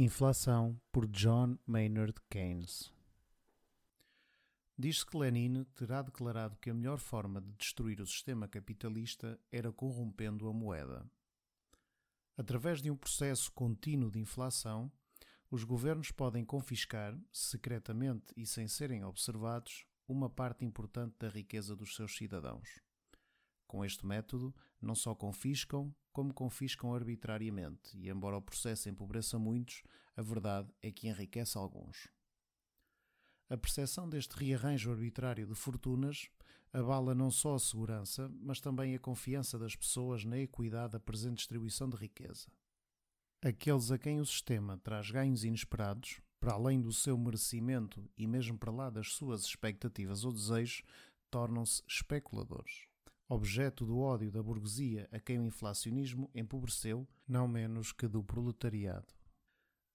Inflação por John Maynard Keynes Diz-se que Lenin terá declarado que a melhor forma de destruir o sistema capitalista era corrompendo a moeda. Através de um processo contínuo de inflação, os governos podem confiscar, secretamente e sem serem observados, uma parte importante da riqueza dos seus cidadãos. Com este método, não só confiscam, como confiscam arbitrariamente, e embora o processo empobreça muitos, a verdade é que enriquece alguns. A percepção deste rearranjo arbitrário de fortunas abala não só a segurança, mas também a confiança das pessoas na equidade da presente distribuição de riqueza. Aqueles a quem o sistema traz ganhos inesperados, para além do seu merecimento e mesmo para lá das suas expectativas ou desejos, tornam-se especuladores objeto do ódio da burguesia a quem o inflacionismo empobreceu, não menos que do proletariado.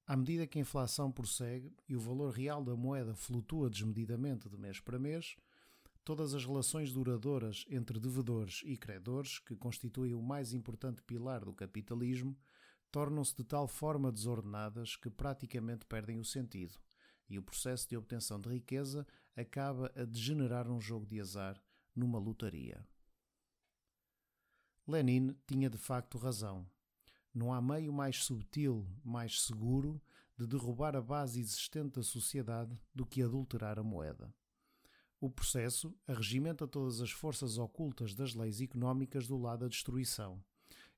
À medida que a inflação prossegue e o valor real da moeda flutua desmedidamente de mês para mês, todas as relações duradouras entre devedores e credores, que constituem o mais importante pilar do capitalismo, tornam-se de tal forma desordenadas que praticamente perdem o sentido, e o processo de obtenção de riqueza acaba a degenerar num jogo de azar, numa lotaria. Lenin tinha de facto razão. Não há meio mais subtil, mais seguro de derrubar a base existente da sociedade do que adulterar a moeda. O processo arregimenta todas as forças ocultas das leis económicas do lado da destruição,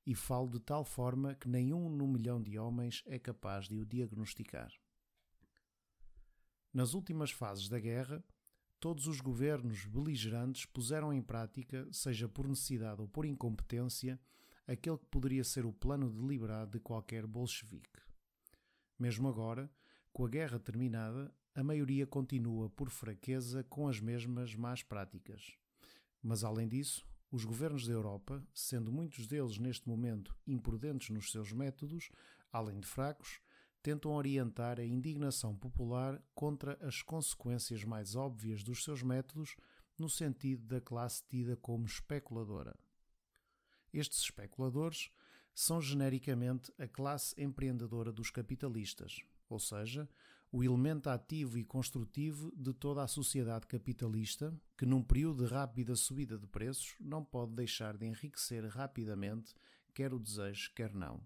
e falo de tal forma que nenhum no milhão de homens é capaz de o diagnosticar. Nas últimas fases da guerra, todos os governos beligerantes puseram em prática, seja por necessidade ou por incompetência, aquele que poderia ser o plano deliberado de qualquer bolchevique. Mesmo agora, com a guerra terminada, a maioria continua por fraqueza com as mesmas más práticas. Mas além disso, os governos da Europa, sendo muitos deles neste momento imprudentes nos seus métodos, além de fracos, tentam orientar a indignação popular contra as consequências mais óbvias dos seus métodos no sentido da classe tida como especuladora. Estes especuladores são genericamente a classe empreendedora dos capitalistas, ou seja, o elemento ativo e construtivo de toda a sociedade capitalista que, num período de rápida subida de preços, não pode deixar de enriquecer rapidamente, quer o desejo, quer não.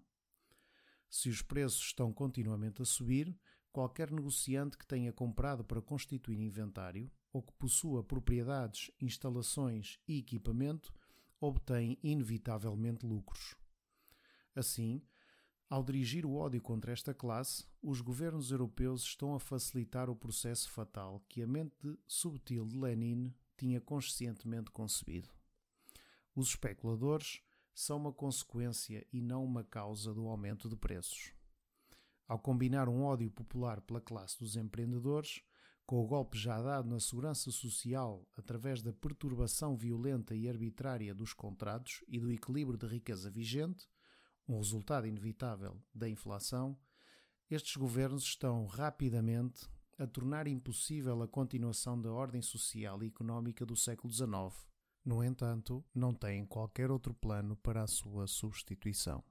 Se os preços estão continuamente a subir, qualquer negociante que tenha comprado para constituir inventário ou que possua propriedades, instalações e equipamento obtém inevitavelmente lucros. Assim, ao dirigir o ódio contra esta classe, os governos europeus estão a facilitar o processo fatal que a mente subtil de Lenin tinha conscientemente concebido. Os especuladores são uma consequência e não uma causa do aumento de preços. Ao combinar um ódio popular pela classe dos empreendedores, com o golpe já dado na segurança social através da perturbação violenta e arbitrária dos contratos e do equilíbrio de riqueza vigente, um resultado inevitável da inflação, estes governos estão rapidamente a tornar impossível a continuação da ordem social e económica do século XIX no entanto, não têm qualquer outro plano para a sua substituição.